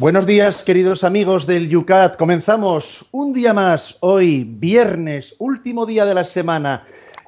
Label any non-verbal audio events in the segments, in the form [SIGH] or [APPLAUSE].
Buenos días, queridos amigos del Yucat. Comenzamos un día más, hoy, viernes, último día de la semana,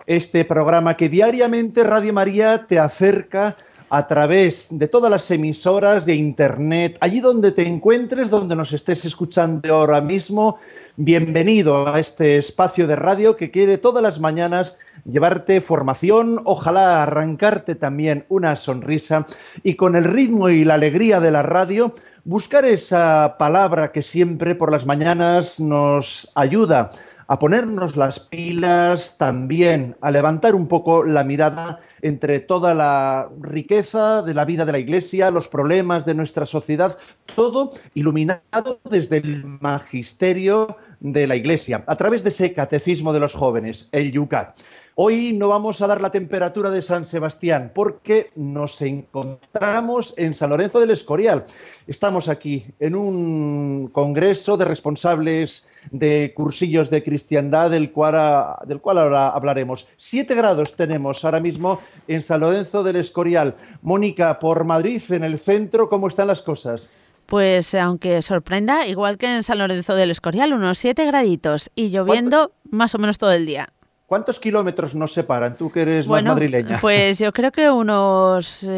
este programa que diariamente Radio María te acerca a través de todas las emisoras de Internet, allí donde te encuentres, donde nos estés escuchando ahora mismo. Bienvenido a este espacio de radio que quiere todas las mañanas llevarte formación, ojalá arrancarte también una sonrisa y con el ritmo y la alegría de la radio buscar esa palabra que siempre por las mañanas nos ayuda a ponernos las pilas, también a levantar un poco la mirada entre toda la riqueza de la vida de la Iglesia, los problemas de nuestra sociedad, todo iluminado desde el magisterio de la Iglesia, a través de ese catecismo de los jóvenes, el Yucat. Hoy no vamos a dar la temperatura de San Sebastián porque nos encontramos en San Lorenzo del Escorial. Estamos aquí en un congreso de responsables de cursillos de cristiandad del cual, del cual ahora hablaremos. Siete grados tenemos ahora mismo en San Lorenzo del Escorial. Mónica, por Madrid, en el centro, ¿cómo están las cosas? Pues aunque sorprenda, igual que en San Lorenzo del Escorial, unos siete graditos y lloviendo más o menos todo el día. ¿Cuántos kilómetros nos separan? Tú que eres más madrileña. Pues yo creo que [LAUGHS] unos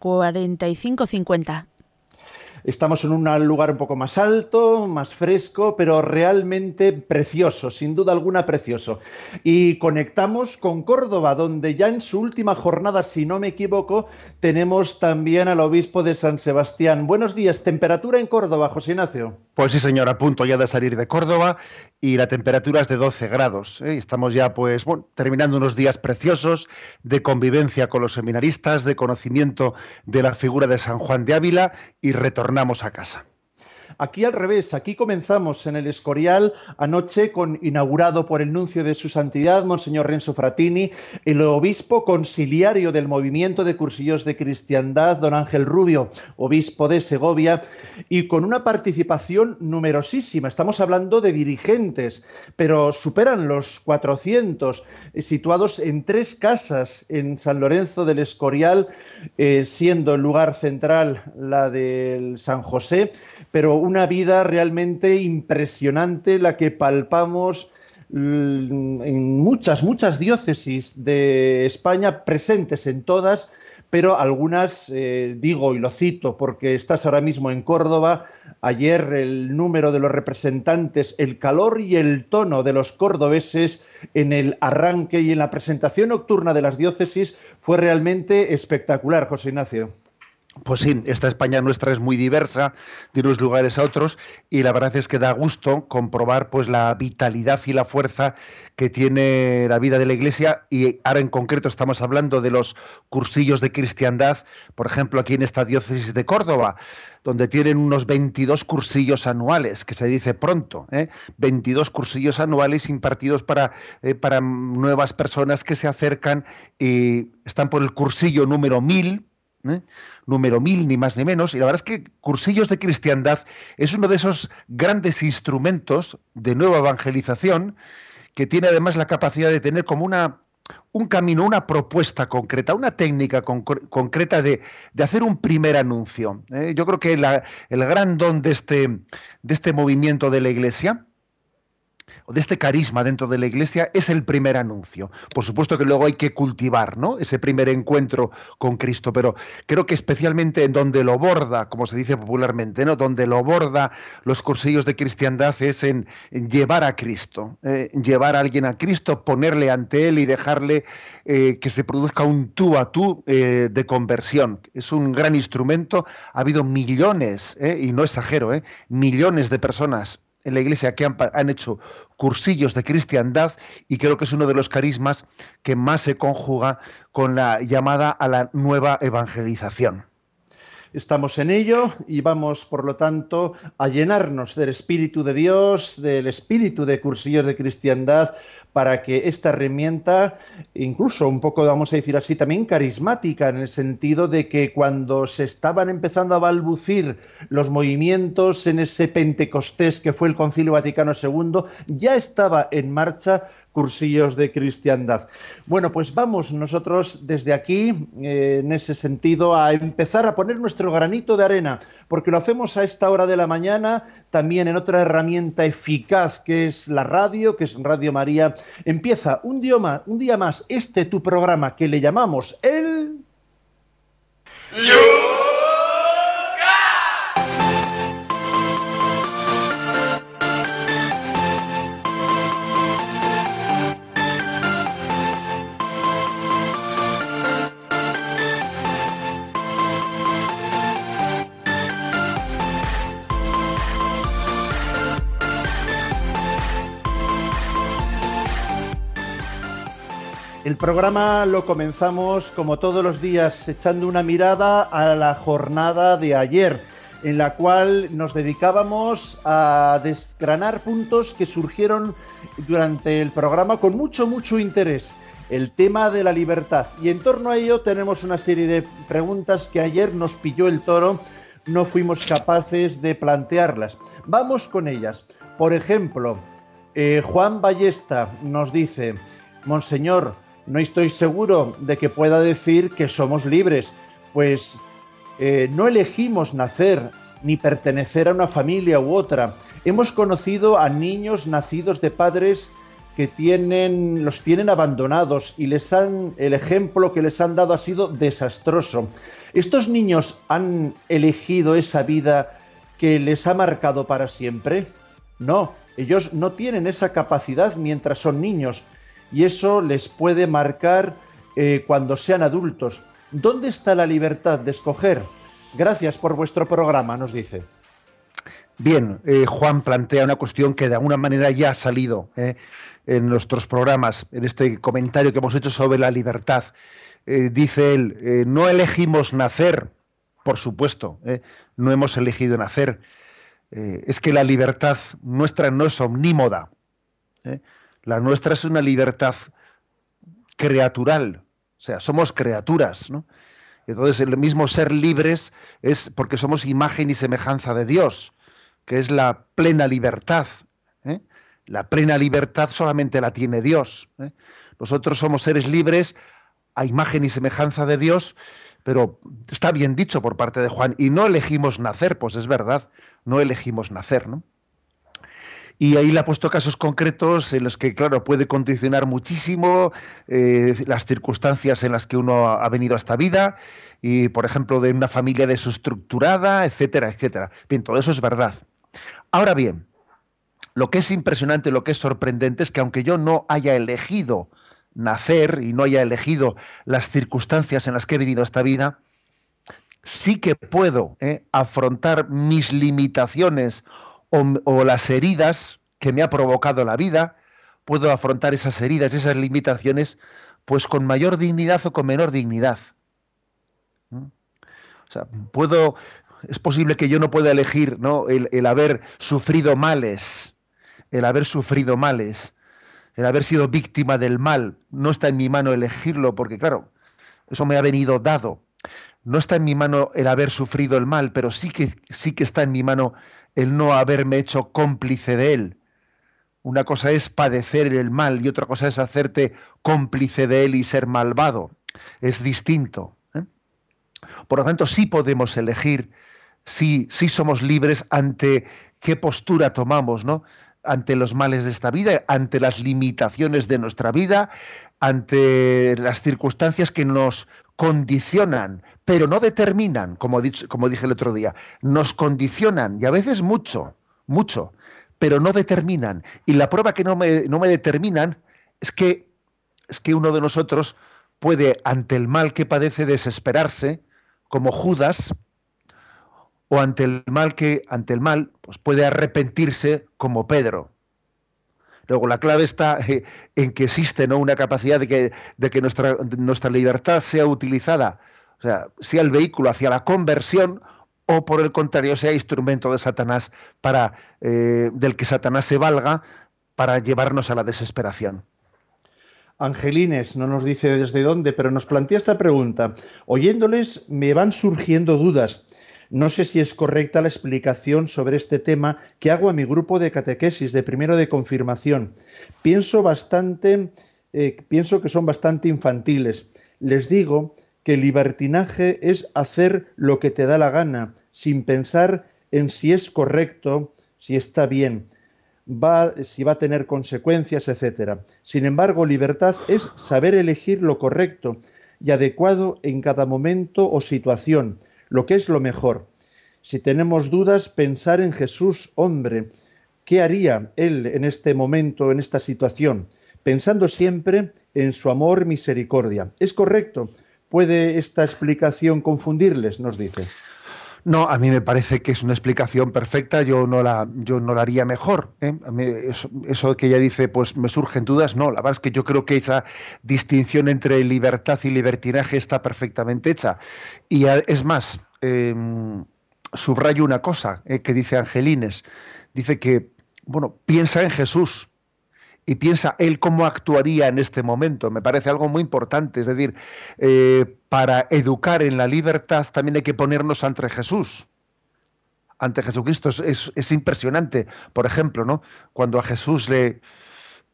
45, 50. Estamos en un lugar un poco más alto, más fresco, pero realmente precioso, sin duda alguna precioso. Y conectamos con Córdoba, donde ya en su última jornada, si no me equivoco, tenemos también al obispo de San Sebastián. Buenos días, temperatura en Córdoba, José Ignacio. Pues sí, señor, a punto ya de salir de Córdoba y la temperatura es de 12 grados. ¿eh? Estamos ya, pues, bueno, terminando unos días preciosos de convivencia con los seminaristas, de conocimiento de la figura de San Juan de Ávila y retornamos a casa. Aquí al revés, aquí comenzamos en el Escorial anoche con inaugurado por el nuncio de su santidad, Monseñor Renzo Fratini, el obispo conciliario del movimiento de cursillos de cristiandad, don Ángel Rubio, obispo de Segovia, y con una participación numerosísima. Estamos hablando de dirigentes, pero superan los 400, eh, situados en tres casas en San Lorenzo del Escorial, eh, siendo el lugar central la del San José, pero una vida realmente impresionante la que palpamos mm, en muchas, muchas diócesis de España, presentes en todas, pero algunas, eh, digo y lo cito porque estás ahora mismo en Córdoba, ayer el número de los representantes, el calor y el tono de los cordobeses en el arranque y en la presentación nocturna de las diócesis fue realmente espectacular, José Ignacio. Pues sí, esta España nuestra es muy diversa de unos lugares a otros y la verdad es que da gusto comprobar pues la vitalidad y la fuerza que tiene la vida de la Iglesia y ahora en concreto estamos hablando de los cursillos de cristiandad, por ejemplo aquí en esta diócesis de Córdoba, donde tienen unos 22 cursillos anuales, que se dice pronto, ¿eh? 22 cursillos anuales impartidos para, eh, para nuevas personas que se acercan y están por el cursillo número 1000 ¿eh? número mil, ni más ni menos. Y la verdad es que Cursillos de Cristiandad es uno de esos grandes instrumentos de nueva evangelización que tiene además la capacidad de tener como una, un camino, una propuesta concreta, una técnica concreta de, hacer un primer anuncio. ¿eh? Yo creo que el gran don de este, de este movimiento de la Iglesia o de este carisma dentro de la iglesia es el primer anuncio. Por supuesto que luego hay que cultivar ¿no? ese primer encuentro con Cristo, pero creo que especialmente en donde lo borda, como se dice popularmente, ¿no? donde lo borda los cursillos de cristiandad es en, llevar a Cristo, eh, llevar a alguien a Cristo, ponerle ante Él y dejarle eh, que se produzca un tú a tú eh, de conversión. Es un gran instrumento. Ha habido millones, y no exagero, millones de personas en la iglesia que han, hecho cursillos de cristiandad y creo que es uno de los carismas que más se conjuga con la llamada a la nueva evangelización. Estamos en ello y vamos, por lo tanto, a llenarnos del Espíritu de Dios, del Espíritu de cursillos de cristiandad, para que esta herramienta, incluso un poco, vamos a decir así, también carismática, en el sentido de que cuando se estaban empezando a balbucir los movimientos en ese Pentecostés que fue el Concilio Vaticano II, ya estaba en marcha cursillos de cristiandad. Bueno, pues vamos nosotros desde aquí, eh, en ese sentido, a empezar a poner nuestro granito de arena, porque lo hacemos a esta hora de la mañana, también en otra herramienta eficaz que es la radio, que es Radio María. Empieza un día más, este tu programa que le llamamos el... El programa lo comenzamos como todos los días echando una mirada a la jornada de ayer, en la cual nos dedicábamos a desgranar puntos que surgieron durante el programa con mucho, mucho interés. El tema de la libertad. Y en torno a ello tenemos una serie de preguntas que ayer nos pilló el toro, no fuimos capaces de plantearlas. Vamos con ellas. Por ejemplo, eh, Juan Ballesta nos dice, Monseñor, no estoy seguro de que pueda decir que somos libres, pues eh, no elegimos nacer ni pertenecer a una familia u otra. Hemos conocido a niños nacidos de padres que tienen, los tienen abandonados y les han, el ejemplo que les han dado ha sido desastroso. ¿Estos niños han elegido esa vida que les ha marcado para siempre? No, ellos no tienen esa capacidad mientras son niños y eso les puede marcar eh, cuando sean adultos. ¿Dónde está la libertad de escoger? Gracias por vuestro programa, nos dice. Bien, eh, Juan plantea una cuestión que de alguna manera ya ha salido eh, en nuestros programas, en este comentario que hemos hecho sobre la libertad. dice él, no elegimos nacer, por supuesto, no hemos elegido nacer. es que la libertad nuestra no es omnímoda. La nuestra es una libertad creatural, o sea, somos criaturas, ¿no? Entonces, el mismo ser libres es porque somos imagen y semejanza de Dios, que es la plena libertad. ¿eh? La plena libertad solamente la tiene Dios. ¿eh? Nosotros somos seres libres a imagen y semejanza de Dios, pero está bien dicho por parte de Juan, y no elegimos nacer, pues es verdad, no elegimos nacer, ¿no? Y ahí le ha puesto casos concretos en los que, claro, puede condicionar muchísimo eh, las circunstancias en las que uno ha venido a esta vida, y por ejemplo, de una familia desestructurada, etcétera, etcétera. Bien, todo eso es verdad. Ahora bien, lo que es impresionante, lo que es sorprendente es que aunque yo no haya elegido nacer y no haya elegido las circunstancias en las que he venido a esta vida, sí que puedo eh, afrontar mis limitaciones o, las heridas que me ha provocado la vida, puedo afrontar esas heridas, esas limitaciones, pues con mayor dignidad o con menor dignidad. ¿Mm? O sea, puedo, es posible que yo no pueda elegir ¿no? El, el, haber sufrido males, el haber sufrido males, el haber sido víctima del mal. No está en mi mano elegirlo, porque claro, eso me ha venido dado. No está en mi mano el haber sufrido el mal, pero sí que, sí que está en mi mano el no haberme hecho cómplice de él. Una cosa es padecer el mal y otra cosa es hacerte cómplice de él y ser malvado. Es distinto. ¿eh? Por lo tanto, sí podemos elegir, sí, sí somos libres ante qué postura tomamos, ¿no? Ante los males de esta vida, ante las limitaciones de nuestra vida, ante las circunstancias que nos condicionan, pero no determinan, como, como dije el otro día, nos condicionan, y a veces mucho, mucho, pero no determinan. Y la prueba que no me, no me determinan es que, es que uno de nosotros puede, ante el mal que padece, desesperarse, como Judas, o ante el mal que, ante el mal, pues puede arrepentirse como Pedro. Luego, la clave está eh, en que existe ¿no? una capacidad de que, de que nuestra, nuestra libertad sea utilizada o sea, sea el vehículo hacia la conversión o por el contrario sea instrumento de Satanás para eh, del que Satanás se valga para llevarnos a la desesperación. Angelines no nos dice desde dónde, pero nos plantea esta pregunta. Oyéndoles me van surgiendo dudas. No sé si es correcta la explicación sobre este tema que hago a mi grupo de catequesis de primero de confirmación. Pienso bastante, eh, pienso que son bastante infantiles. Les digo que libertinaje es hacer lo que te da la gana, sin pensar en si es correcto, si está bien, si va a tener consecuencias, etc. Sin embargo, libertad es saber elegir lo correcto y adecuado en cada momento o situación lo que es lo mejor. Si tenemos dudas, pensar en Jesús, hombre, ¿qué haría Él en este momento, en esta situación? Pensando siempre en su amor, misericordia. ¿Es correcto? ¿Puede esta explicación confundirles? Nos dice. No, a mí me parece que es una explicación perfecta, yo no la, yo no la haría mejor. ¿eh? eso, que ella dice, pues me surgen dudas, no, la verdad es que yo creo que esa distinción entre libertad y libertinaje está perfectamente hecha. Y es más, em, subrayo una cosa ¿eh? que dice Angelines, dice que, bueno, piensa en Jesús, y piensa él cómo actuaría en este momento. Me parece algo muy importante. Es decir, eh, para educar en la libertad también hay que ponernos ante Jesús. Ante Jesucristo es, impresionante. Por ejemplo, ¿no? cuando a Jesús le,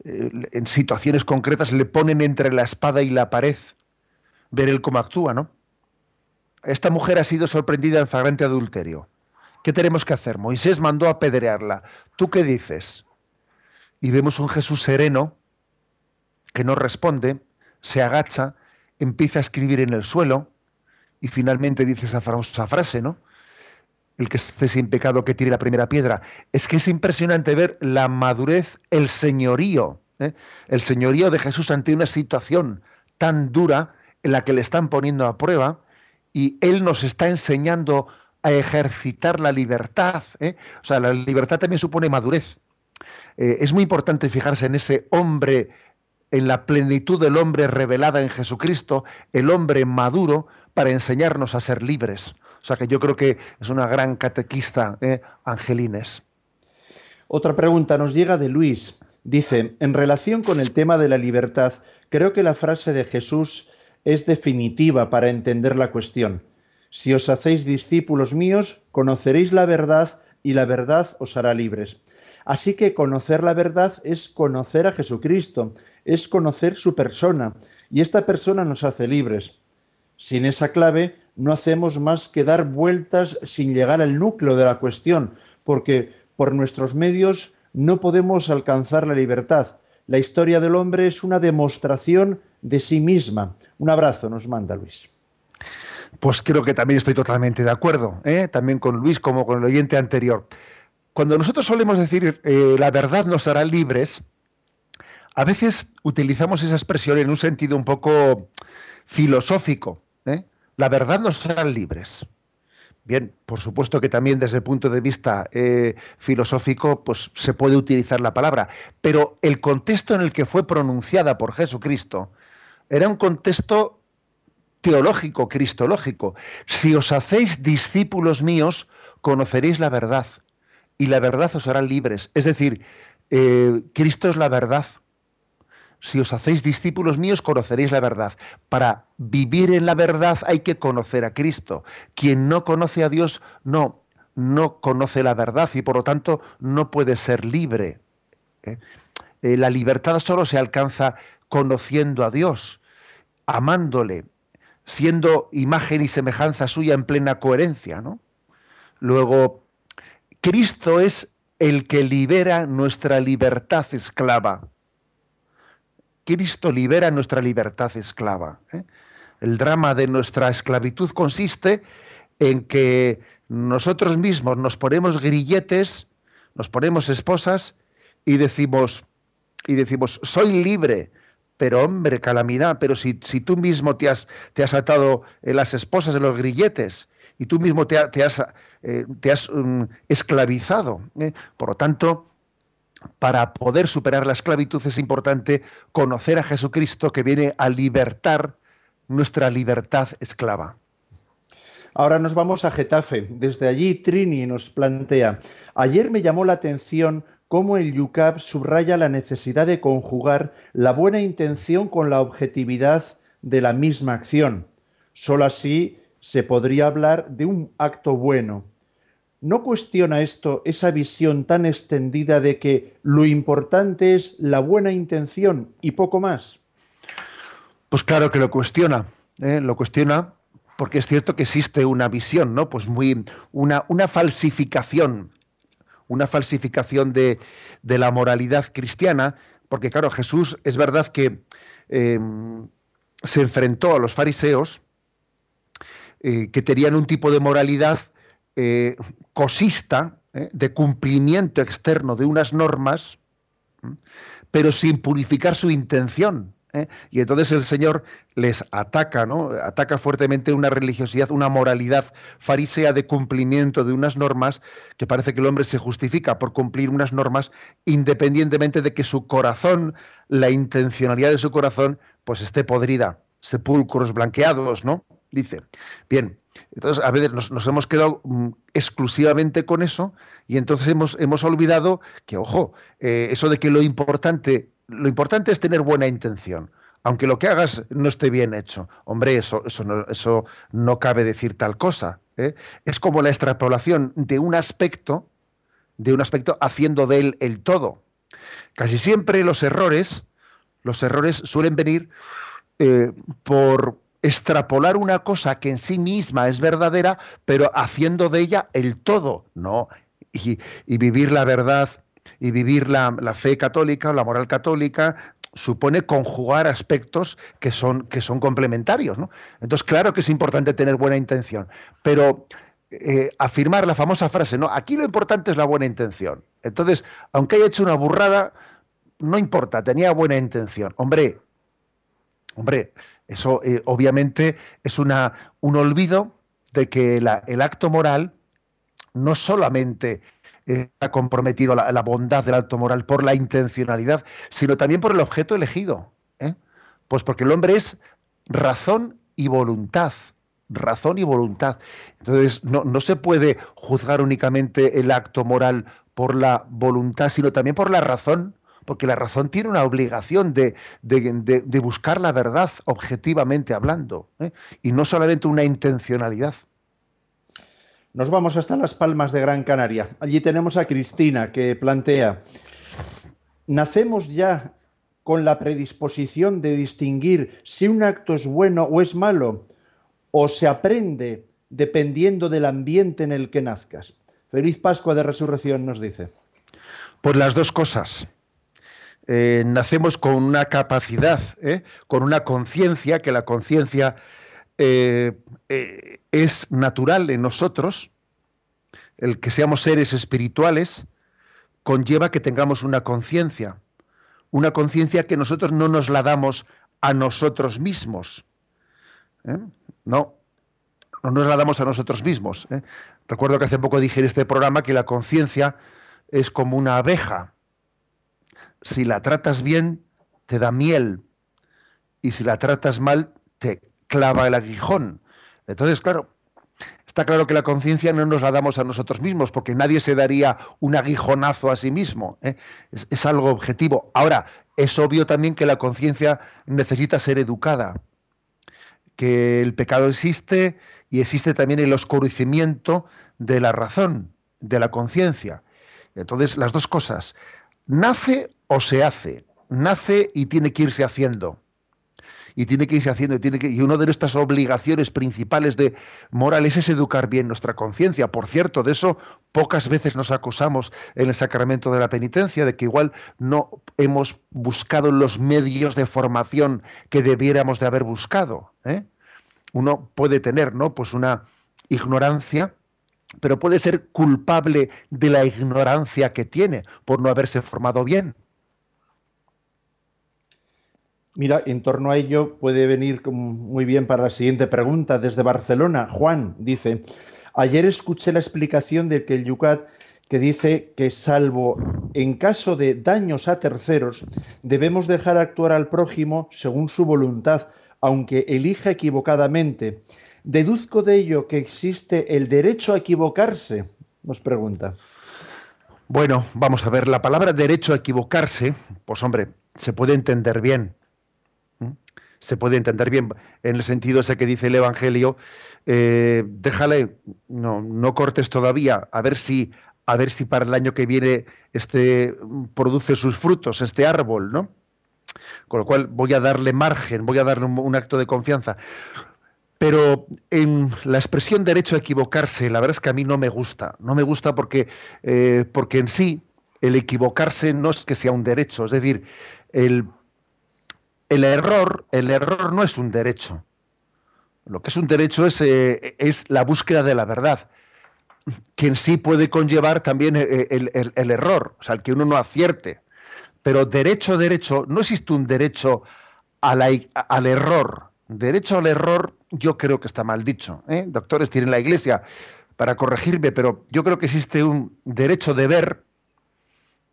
eh, en situaciones concretas le ponen entre la espada y la pared, ver él cómo actúa, ¿no? Esta mujer ha sido sorprendida en flagrante adulterio. ¿Qué tenemos que hacer? Moisés mandó apedrearla. ¿Tú qué dices? Y vemos un Jesús sereno que no responde, se agacha, empieza a escribir en el suelo y finalmente dice esa famosa frase, ¿no? El que esté sin pecado que tire la primera piedra. Es que es impresionante ver la madurez, el señorío, ¿eh? el señorío de Jesús ante una situación tan dura en la que le están poniendo a prueba y Él nos está enseñando a ejercitar la libertad. ¿eh? O sea, la libertad también supone madurez. Eh, es muy importante fijarse en ese hombre, en la plenitud del hombre revelada en Jesucristo, el hombre maduro, para enseñarnos a ser libres. O sea que yo creo que es una gran catequista, ¿eh? Angelines. Otra pregunta nos llega de Luis. Dice, en relación con el tema de la libertad, creo que la frase de Jesús es definitiva para entender la cuestión. Si os hacéis discípulos míos, conoceréis la verdad y la verdad os hará libres. Así que conocer la verdad es conocer a Jesucristo, es conocer su persona, y esta persona nos hace libres. Sin esa clave no hacemos más que dar vueltas sin llegar al núcleo de la cuestión, porque por nuestros medios no podemos alcanzar la libertad. La historia del hombre es una demostración de sí misma. Un abrazo nos manda Luis. Pues creo que también estoy totalmente de acuerdo, ¿eh? también con Luis como con el oyente anterior. Cuando nosotros solemos decir eh, la verdad nos hará libres, a veces utilizamos esa expresión en un sentido un poco filosófico. ¿eh? La verdad nos hará libres. Bien, por supuesto que también desde el punto de vista eh, filosófico, pues se puede utilizar la palabra, pero el contexto en el que fue pronunciada por Jesucristo era un contexto teológico, cristológico. Si os hacéis discípulos míos, conoceréis la verdad y la verdad os hará libres. Es decir, eh, Cristo es la verdad. Si os hacéis discípulos míos, conoceréis la verdad. Para vivir en la verdad hay que conocer a Cristo. Quien no conoce a Dios, no, no conoce la verdad y por lo tanto no puede ser libre. ¿eh? Eh, la libertad solo se alcanza conociendo a Dios, amándole, siendo imagen y semejanza suya en plena coherencia. ¿no? Luego, Cristo es el que libera nuestra libertad esclava. Cristo libera nuestra libertad esclava. ¿eh? El drama de nuestra esclavitud consiste en que nosotros mismos nos ponemos grilletes, nos ponemos esposas y decimos, y decimos, soy libre, pero hombre, calamidad, pero si, si tú mismo te has, te has atado las esposas de los grilletes y tú mismo te, has, eh, te has mm, esclavizado. ¿eh? Por lo tanto, para poder superar la esclavitud es importante conocer a Jesucristo que viene a libertar nuestra libertad esclava. Ahora nos vamos a Getafe. Desde allí Trini nos plantea, ayer me llamó la atención cómo el UCAP subraya la necesidad de conjugar la buena intención con la objetividad de la misma acción. Solo así se podría hablar de un acto bueno. ¿No cuestiona esto esa visión tan extendida de que lo importante es la buena intención y poco más? Pues claro que lo cuestiona, ¿eh? lo cuestiona porque es cierto que existe una visión, ¿no? Pues muy, una, una falsificación, una falsificación de, la moralidad cristiana, porque claro, Jesús es verdad que em, se enfrentó a los fariseos eh, que tenían un tipo de moralidad eh, cosista, ¿eh? de cumplimiento externo de unas normas, pero sin purificar su intención. Y entonces el Señor les ataca, ¿no? Ataca fuertemente una religiosidad, una moralidad farisea de cumplimiento de unas normas, que parece que el hombre se justifica por cumplir unas normas, independientemente de que su corazón, la intencionalidad de su corazón, pues esté podrida, sepulcros blanqueados, ¿no? Dice. Bien, entonces a veces nos, hemos quedado mm, exclusivamente con eso y entonces hemos, hemos olvidado que, ojo, eh, eso de que lo importante lo importante es tener buena intención. Aunque lo que hagas no esté bien hecho. Hombre, eso, eso, no, eso no cabe decir tal cosa. ¿eh? Es como la extrapolación de un aspecto, de un aspecto haciendo de él el todo. Casi siempre los errores, los errores suelen venir eh, por extrapolar una cosa que en sí misma es verdadera, pero haciendo de ella el todo, ¿no? Y, vivir la verdad y vivir la, fe católica o la moral católica supone conjugar aspectos que son, que son complementarios. ¿no? Entonces, claro que es importante tener buena intención, pero eh, afirmar la famosa frase, no, aquí lo importante es la buena intención. Entonces, aunque haya hecho una burrada, no importa, tenía buena intención. Hombre, hombre, eso eh, obviamente es una, un olvido de que el acto moral no solamente ha comprometido la, bondad del alto moral por la intencionalidad, sino también por el objeto elegido. ¿eh? Pues porque el hombre es razón y voluntad. Razón y voluntad. Entonces, no, se puede juzgar únicamente el acto moral por la voluntad, sino también por la razón, porque la razón tiene una obligación de, buscar la verdad objetivamente hablando, ¿eh? y no solamente una intencionalidad. Nos vamos hasta Las Palmas de Gran Canaria. Allí tenemos a Cristina que plantea, ¿nacemos ya con la predisposición de distinguir si un acto es bueno o es malo? ¿O se aprende dependiendo del ambiente en el que nazcas? Feliz Pascua de Resurrección nos dice. Pues las dos cosas. Eh, nacemos con una capacidad, ¿eh? con una conciencia, que la conciencia eh, es natural en nosotros, el que seamos seres espirituales, conlleva que tengamos una conciencia, una conciencia que nosotros no nos la damos a nosotros mismos. No, no nos la damos a nosotros mismos. Recuerdo que hace poco dije en este programa que la conciencia es como una abeja. Si la tratas bien, te da miel. Y si la tratas mal, te clava el aguijón. Entonces, claro, está claro que la conciencia no nos la damos a nosotros mismos, porque nadie se daría un aguijonazo a sí mismo. ¿eh? Es, algo objetivo. Ahora, es obvio también que la conciencia necesita ser educada, que el pecado existe y existe también el oscurecimiento de la razón, de la conciencia. Entonces, las dos cosas, nace o se hace, nace y tiene que irse haciendo y tiene que irse haciendo. Y, una de nuestras obligaciones principales de morales es educar bien nuestra conciencia. Por cierto, de eso pocas veces nos acusamos en el sacramento de la penitencia, de que igual no hemos buscado los medios de formación que debiéramos de haber buscado. ¿eh? Uno puede tener ¿no? pues una ignorancia pero puede ser culpable de la ignorancia que tiene por no haberse formado bien. Mira, en torno a ello puede venir muy bien para la siguiente pregunta. Desde Barcelona, Juan dice, ayer escuché la explicación de que el Yucat que dice que salvo en caso de daños a terceros, debemos dejar actuar al prójimo según su voluntad, aunque elija equivocadamente. ¿Deduzco de ello que existe el derecho a equivocarse? Nos pregunta. Bueno, vamos a ver, la palabra derecho a equivocarse, pues hombre, se puede entender bien. Se puede entender bien en el sentido ese que dice el Evangelio, eh, déjale, no, no cortes todavía, a ver si, a ver si para el año que viene este produce sus frutos, este árbol, ¿no? Con lo cual voy a darle margen, voy a darle un acto de confianza. Pero en la expresión derecho a equivocarse, la verdad es que a mí no me gusta. No me gusta porque, eh, porque en sí el equivocarse no es que sea un derecho. Es decir, el, el error, el error no es un derecho. Lo que es un derecho es, eh, es la búsqueda de la verdad, que en sí puede conllevar también eh, el, el, error, o sea, el que uno no acierte. Pero derecho, derecho, no existe un derecho al error. Derecho al error yo creo que está mal dicho. ¿eh? Doctores tienen la iglesia para corregirme, pero yo creo que existe un derecho de ver,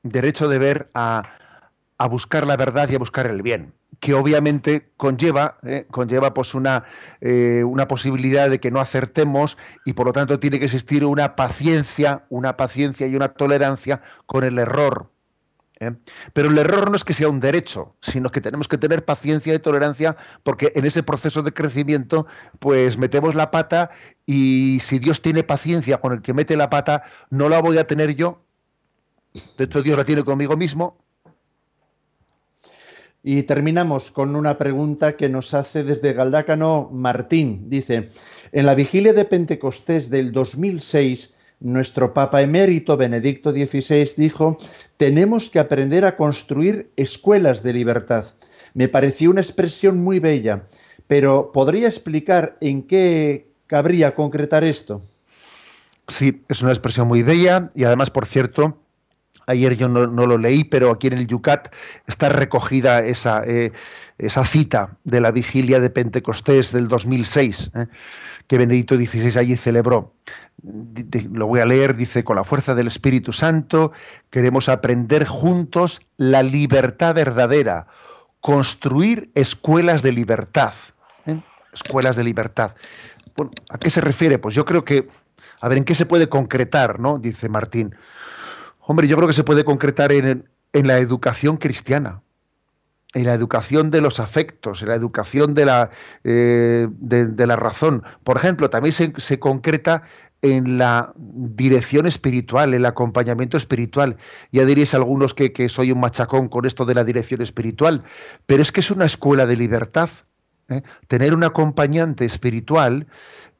derecho de ver a, buscar la verdad y a buscar el bien, que obviamente conlleva, ¿eh? conlleva pues una, eh, una posibilidad de que no acertemos y por lo tanto tiene que existir una paciencia, una paciencia y una tolerancia con el error. ¿Eh? Pero el error no es que sea un derecho, sino que tenemos que tener paciencia y tolerancia porque en ese proceso de crecimiento pues metemos la pata y si Dios tiene paciencia con el que mete la pata, no la voy a tener yo. De hecho, Dios la tiene conmigo mismo. Y terminamos con una pregunta que nos hace desde Galdácano Martín. Dice, en la vigilia de Pentecostés del 2006, nuestro Papa emérito Benedicto XVI dijo, tenemos que aprender a construir escuelas de libertad. Me pareció una expresión muy bella, pero ¿podría explicar en qué cabría concretar esto? Sí, es una expresión muy bella y además, por cierto, ayer yo no, lo leí, pero aquí en el Yucat está recogida esa, eh, esa cita de la vigilia de Pentecostés del 2006 que Benedicto XVI allí celebró. Lo voy a leer, dice, con la fuerza del Espíritu Santo queremos aprender juntos la libertad verdadera, construir escuelas de libertad. ¿eh? Escuelas de libertad. ¿A qué se refiere? Pues yo creo que, a ver, ¿en qué se puede concretar? ¿no? Dice Martín. Hombre, yo creo que se puede concretar en, en la educación cristiana en la educación de los afectos, en la educación de la, eh, de, la razón. Por ejemplo, también se, concreta en la dirección espiritual, el acompañamiento espiritual. Ya diréis algunos que, soy un machacón con esto de la dirección espiritual, pero es que es una escuela de libertad. ¿eh? Tener un acompañante espiritual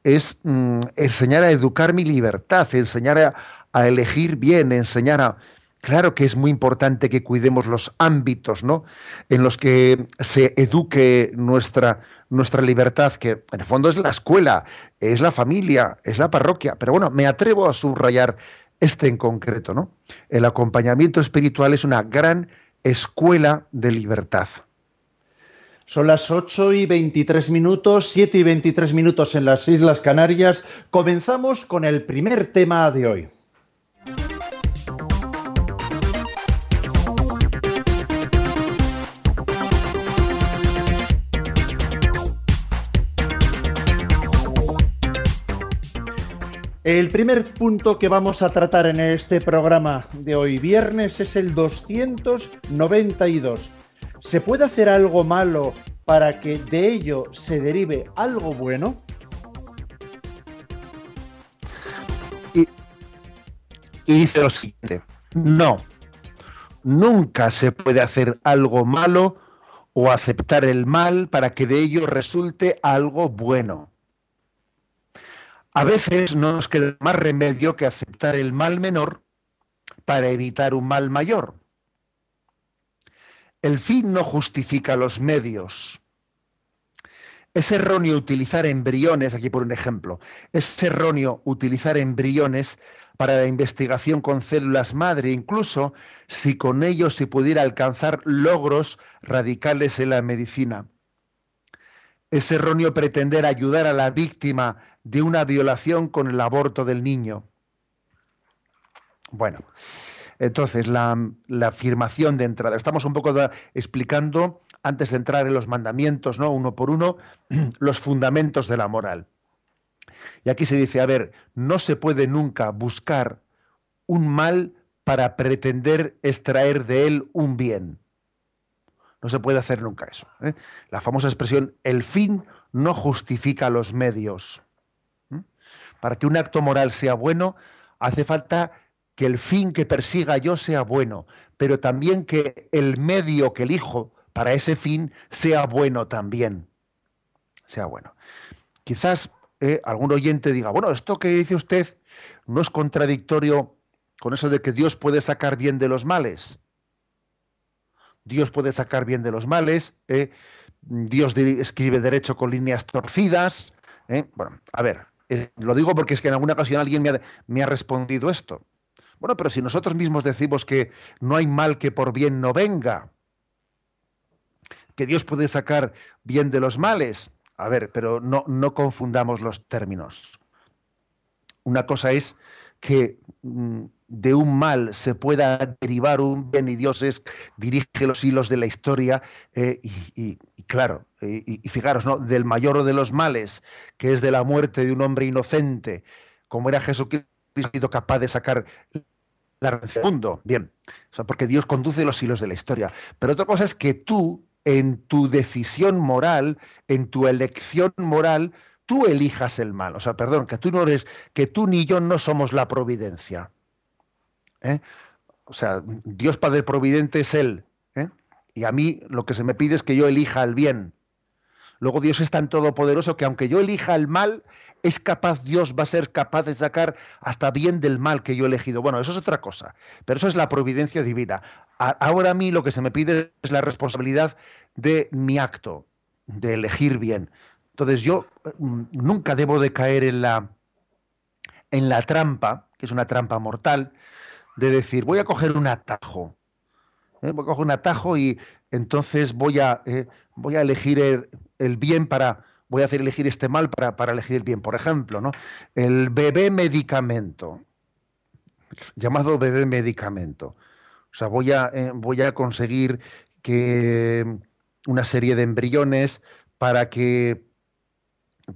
es mm, enseñar a educar mi libertad, enseñar a, a elegir bien, enseñar a Claro que es muy importante que cuidemos los ámbitos ¿no? en los que se eduque nuestra, nuestra libertad, que en el fondo es la escuela, es la familia, es la parroquia. Pero bueno, me atrevo a subrayar este en concreto. ¿no? El acompañamiento espiritual es una gran escuela de libertad. Son las 8 y 23 minutos, 7 y 23 minutos en las Islas Canarias. Comenzamos con el primer tema de hoy. El primer punto que vamos a tratar en este programa de hoy viernes es el 292. ¿Se puede hacer algo malo para que de ello se derive algo bueno? Y, dice lo siguiente, no, nunca se puede hacer algo malo o aceptar el mal para que de ello resulte algo bueno. A veces no nos queda más remedio que aceptar el mal menor para evitar un mal mayor. El fin no justifica los medios. Es erróneo utilizar embriones, aquí por un ejemplo, es erróneo utilizar embriones para la investigación con células madre, incluso si con ellos se pudiera alcanzar logros radicales en la medicina. Es erróneo pretender ayudar a la víctima de una violación con el aborto del niño. Bueno, Entonces, la, afirmación de entrada. Estamos un poco explicando, antes de entrar en los mandamientos, ¿no? uno por uno, [CLEARS THROAT] los fundamentos de la moral. Y aquí se dice, a ver, no se puede nunca buscar un mal para pretender extraer de él un bien. No se puede hacer nunca eso. ¿eh? La famosa expresión, el fin no justifica los medios. Para que un acto moral sea bueno, hace falta que el fin que persiga yo sea bueno, pero también que el medio que elijo para ese fin sea bueno también. Sea bueno. Quizás eh, algún oyente diga, bueno, esto que dice usted no es contradictorio con eso de que Dios puede sacar bien de los males. Dios puede sacar bien de los males, eh, Dios escribe derecho con líneas torcidas. Eh. Bueno, a ver, lo digo porque es que en alguna ocasión alguien me ha, me ha respondido esto. Bueno, pero si nosotros mismos decimos que no hay mal que por bien no venga, que Dios puede sacar bien de los males, a ver, pero no, no confundamos los términos. Una cosa es que mm, de un mal se pueda derivar un bien y Dios es, dirige los hilos de la historia eh, y, claro, y, fijaros, ¿no? del mayor de los males, que es de la muerte de un hombre inocente, como era Jesucristo sido capaz de sacar la mundo. Bien, porque Dios conduce los hilos de la historia. Pero otra cosa es que tú en tu decisión moral, en tu elección moral, tú elijas el mal. O sea, perdón, que tú no eres, que tú ni yo no somos la providencia. ¿Eh? O sea, Dios Padre Providente es Él. ¿eh? Y a mí lo que se me pide es que yo elija el bien. Luego Dios es tan todopoderoso que aunque yo elija el mal, es capaz, Dios va a ser capaz de sacar hasta bien del mal que yo he elegido. Bueno, eso es otra cosa, pero eso es la providencia divina. ahora a mí lo que se me pide es la responsabilidad de mi acto, de elegir bien. Entonces yo mm, nunca debo de caer en la, en la trampa, que es una trampa mortal, de decir, voy a coger un atajo. ¿eh? Voy a coger un atajo y entonces voy a, eh, voy a elegir el, bien para, voy a hacer elegir este mal para, para elegir el bien. Por ejemplo, ¿no? el bebé medicamento, llamado bebé medicamento. O sea, voy a, eh, voy a conseguir que una serie de embriones para que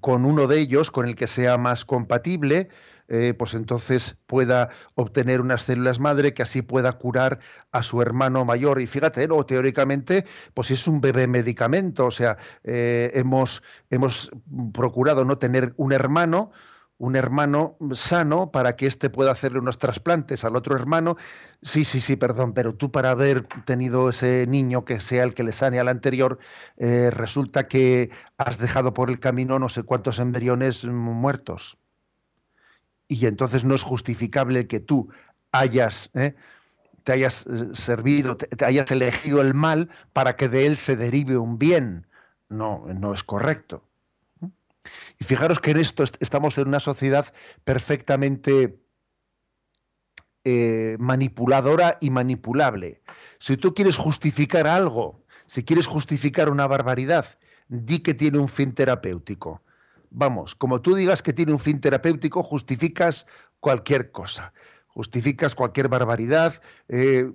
con uno de ellos, con el que sea más compatible, eh, pues entonces pueda obtener unas células madre que así pueda curar a su hermano mayor. Y fíjate, ¿no? teóricamente, pues es un bebé medicamento, o sea, eh, hemos, hemos procurado no tener un hermano, un hermano sano para que éste pueda hacerle unos trasplantes al otro hermano. Sí, sí, sí, perdón, pero tú para haber tenido ese niño que sea el que le sane al anterior, eh, resulta que has dejado por el camino no sé cuántos embriones muertos y entonces no es justificable que tú hayas, ¿eh? te hayas eh, servido, te, hayas elegido el mal para que de él se derive un bien. No, no es correcto. Y fijaros que en esto estamos en una sociedad perfectamente eh, manipuladora y manipulable. Si tú quieres justificar algo, si quieres justificar una barbaridad, di que tiene un fin terapéutico vamos, como tú digas que tiene un fin terapéutico, justificas cualquier cosa, justificas cualquier barbaridad, eh,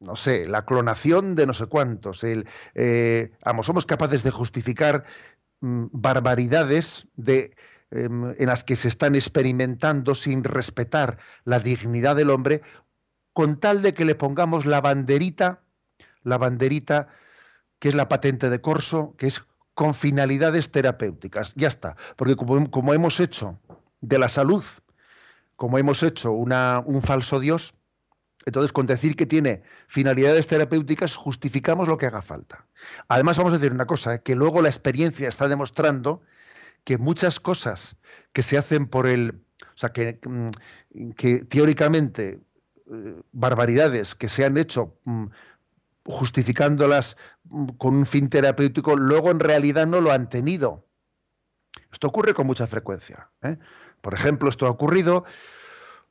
no sé, la clonación de no sé cuántos. El, eh, vamos, somos capaces de justificar mm, barbaridades de, em, en las que se están experimentando sin respetar la dignidad del hombre, con tal de que le pongamos la banderita, la banderita que es la patente de corso, que es con finalidades terapéuticas. Ya está. Porque como, hemos hecho de la salud, como hemos hecho un falso Dios, entonces con decir que tiene finalidades terapéuticas justificamos lo que haga falta. Además vamos a decir una cosa, ¿eh? que luego la experiencia está demostrando que muchas cosas que se hacen por el... O sea, que, mm, teóricamente eh, barbaridades que se han hecho mm, justificándolas con un fin terapéutico, luego en realidad no lo han tenido. Esto ocurre con mucha frecuencia. ¿eh? Por ejemplo, esto ha ocurrido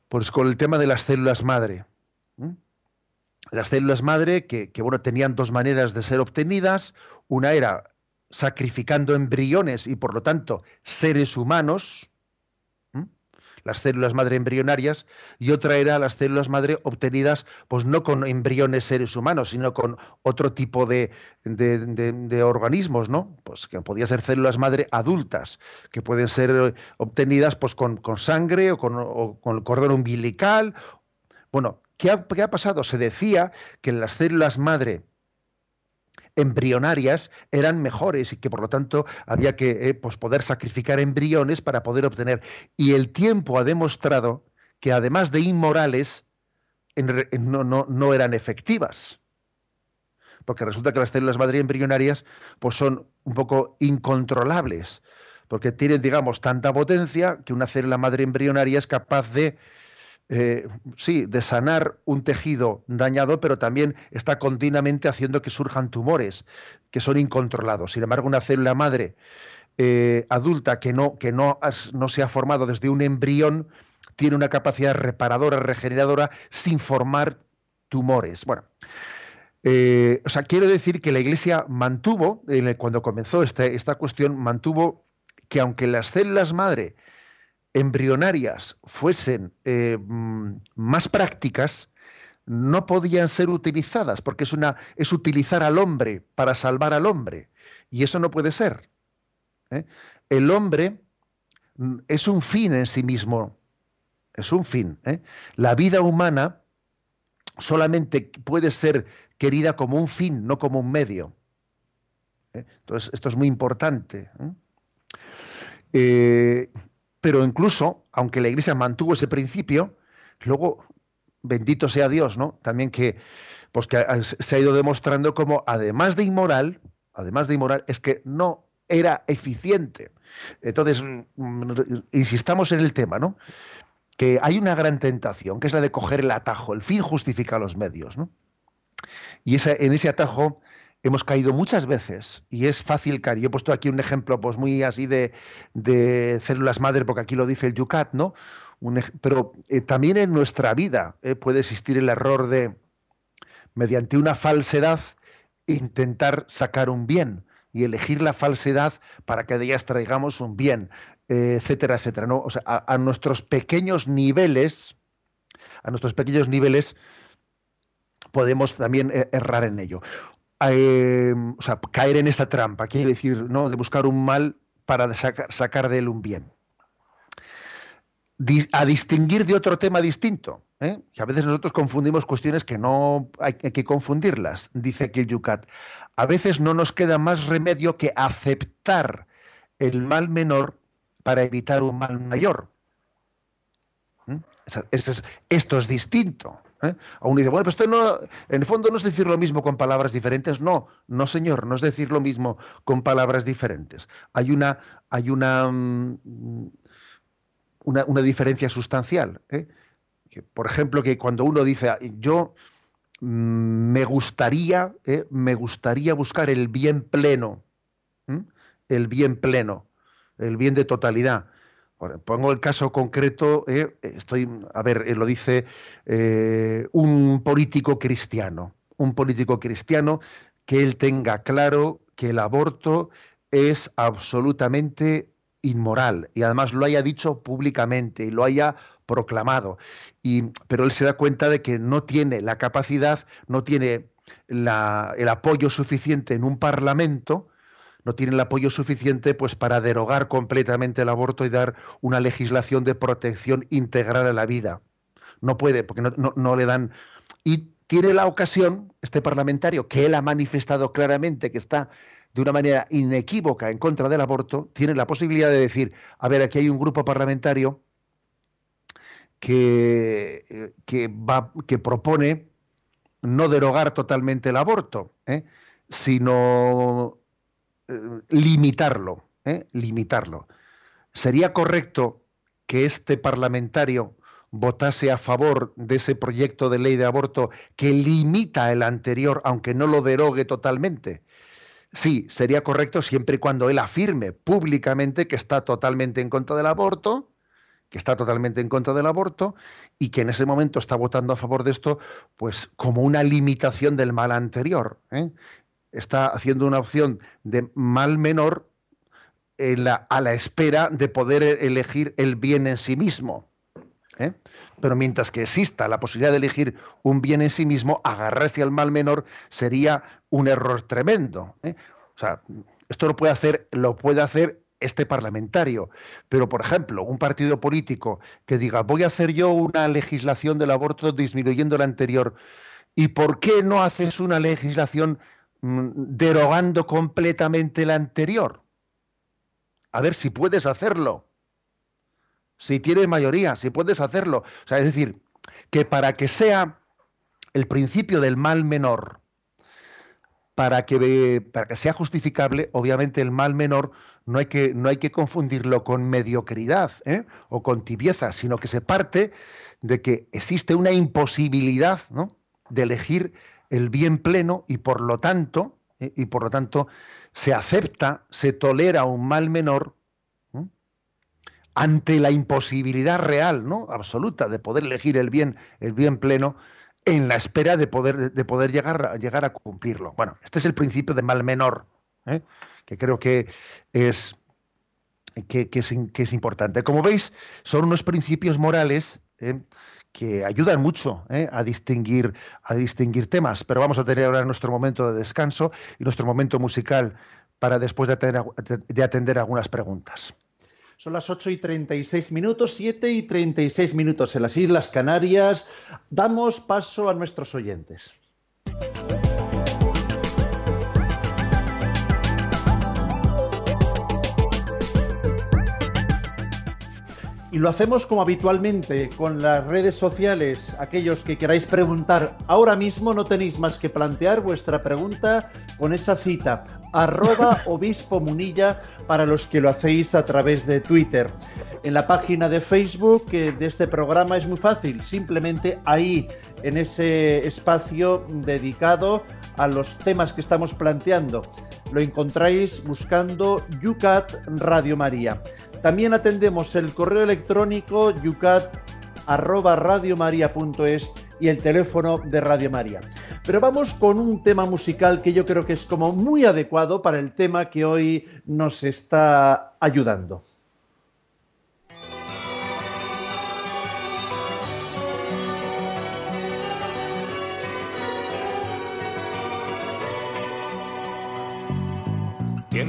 pues, con el tema de las células madre. Las células madre que, bueno, tenían dos maneras de ser obtenidas. Una era sacrificando embriones y por lo tanto seres humanos. Las células madre embrionarias, y otra era las células madre obtenidas, pues no con embriones seres humanos, sino con otro tipo de, de, organismos, ¿no? Pues que podían ser células madre adultas, que pueden ser obtenidas pues con, con sangre o con, con, el cordón umbilical. Bueno, ¿qué ha, ¿qué ha pasado? Se decía que las células madre embrionarias eran mejores y que por lo tanto había que eh, pues poder sacrificar embriones para poder obtener. Y el tiempo ha demostrado que además de inmorales, no, no, eran efectivas. Porque resulta que las células madre embrionarias pues son un poco incontrolables, porque tienen, digamos, tanta potencia que una célula madre embrionaria es capaz de eh, sí, de sanar un tejido dañado, pero también está continuamente haciendo que surjan tumores que son incontrolados. Sin embargo, una célula madre eh, adulta que, no, que no, no se ha formado desde un embrión tiene una capacidad reparadora, regeneradora, sin formar tumores. Bueno, eh, o sea, quiero decir que la Iglesia mantuvo, cuando comenzó este, esta cuestión, mantuvo que aunque las células madre embrionarias fuesen eh, mm, más prácticas, no podían ser utilizadas, porque es, una, es utilizar al hombre para salvar al hombre. Y eso no puede ser. ¿eh? El hombre mm, es un fin en sí mismo. Es un fin. ¿eh? La vida humana solamente puede ser querida como un fin, no como un medio. Entonces, esto es muy importante. Pero incluso, aunque la Iglesia mantuvo ese principio, luego, bendito sea Dios, ¿no? También que, pues que se ha ido demostrando como, además de inmoral, además de inmoral, es que no era eficiente. Entonces, mm, insistamos en el tema, ¿no? Que hay una gran tentación, que es la de coger el atajo. El fin justifica los medios, ¿no? Y en ese atajo hemos caído muchas veces y es fácil caer. Yo he puesto aquí un ejemplo pues muy así de, células madre, porque aquí lo dice el Yucat, ¿no? pero eh, también en nuestra vida eh, puede existir el error de, mediante una falsedad, intentar sacar un bien y elegir la falsedad para que de ellas traigamos un bien, eh, etcétera, etcétera. O sea, a, nuestros pequeños niveles, a nuestros pequeños niveles, podemos también errar en ello. Eh, o sea, caer en esta trampa, quiere decir, ¿no? De buscar un mal para sacar, de él un bien. a distinguir de otro tema distinto. ¿eh? a veces nosotros confundimos cuestiones que no hay, que confundirlas, dice aquí el Yucat. A veces no nos queda más remedio que aceptar el mal menor para evitar un mal mayor. ¿Mm? esto es distinto. ¿Eh? Aún dice, bueno, pues esto no, en el fondo no es decir lo mismo con palabras diferentes. No, no, señor, no es decir lo mismo con palabras diferentes. Hay una, hay una, mm, una, diferencia sustancial. ¿eh? Por ejemplo, que cuando uno dice, yo mm, me gustaría, ¿eh? me gustaría buscar el bien pleno, el bien pleno, el bien de totalidad pongo el caso concreto, eh, estoy, a ver, eh, lo dice eh, un político cristiano, un político cristiano que él tenga claro que el aborto es absolutamente inmoral y además lo haya dicho públicamente y lo haya proclamado. Pero él se da cuenta de que no tiene la capacidad, no tiene el apoyo suficiente en un parlamento no tienen el apoyo suficiente pues para derogar completamente el aborto y dar una legislación de protección integral a la vida. No puede, porque no, le dan... Y tiene la ocasión, este parlamentario, que él ha manifestado claramente que está de una manera inequívoca en contra del aborto, tiene la posibilidad de decir, a ver, aquí hay un grupo parlamentario que, eh, que, propone no derogar totalmente el aborto, ¿eh? sino limitarlo, ¿eh? limitarlo. ¿Sería correcto que este parlamentario votase a favor de ese proyecto de ley de aborto que limita el anterior, aunque no lo derogue totalmente? Sí, sería correcto siempre y cuando él afirme públicamente que está totalmente en contra del aborto, que está totalmente en contra del aborto y que en ese momento está votando a favor de esto, pues como una limitación del mal anterior. ¿eh? Está haciendo una opción de mal menor a la espera de poder elegir el bien en sí mismo. ¿eh? Pero mientras que exista la posibilidad de elegir un bien en sí mismo, agarrarse al mal menor sería un error tremendo. ¿eh? O sea, esto lo puede hacer, lo puede hacer este parlamentario. Pero, por ejemplo, un partido político que diga, voy a hacer yo una legislación del aborto disminuyendo la anterior, ¿y por qué no haces una legislación derogando completamente la anterior? A ver si puedes hacerlo si tienes mayoría, si puedes hacerlo. O sea, es decir, que para que sea el principio del mal menor, para que, para que sea justificable, obviamente el mal menor no hay que, no hay que confundirlo con mediocridad ¿eh? o con tibieza, sino que se parte de que existe una imposibilidad ¿no? de elegir el bien pleno y por lo tanto, ¿eh? y por lo tanto se acepta, se tolera un mal menor ante la imposibilidad real, ¿no? absoluta, de poder elegir el bien, el bien pleno, en la espera de poder, de poder llegar, llegar a cumplirlo. Bueno, este es el principio de mal menor, ¿eh? que creo que es, que, es, importante. Como veis, son unos principios morales ¿eh? Que ayudan mucho ¿eh? a, distinguir, a distinguir temas, pero vamos a tener ahora nuestro momento de descanso y nuestro momento musical para después de atender, de atender algunas preguntas. Son las 8 y 36 minutos, 7 y 36 minutos en las Islas Canarias. Damos paso a nuestros oyentes. Y lo hacemos como habitualmente con las redes sociales. Aquellos que queráis preguntar ahora mismo no tenéis más que plantear vuestra pregunta con esa cita arroba [LAUGHS] obispo munilla para los que lo hacéis a través de Twitter. En la página de Facebook de este programa es muy fácil, simplemente ahí, en ese espacio dedicado a los temas que estamos planteando. Lo encontráis buscando Yucat Radio María. También atendemos el correo electrónico yucat@radiomaria.es y el teléfono de Radio María. Pero vamos con un tema musical que yo creo que es como muy adecuado para el tema que hoy nos está ayudando.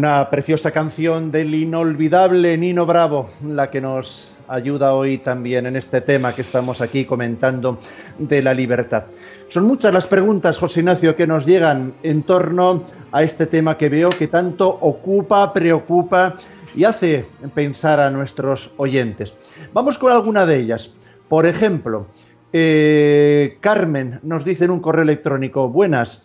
Una preciosa canción del inolvidable Nino Bravo, la que nos ayuda hoy también en este tema que estamos aquí comentando de la libertad. Son muchas las preguntas, José Ignacio, que nos llegan en torno a este tema que veo que tanto ocupa, preocupa y hace pensar a nuestros oyentes. Vamos con alguna de ellas. Por ejemplo, eh, Carmen nos dice en un correo electrónico, buenas,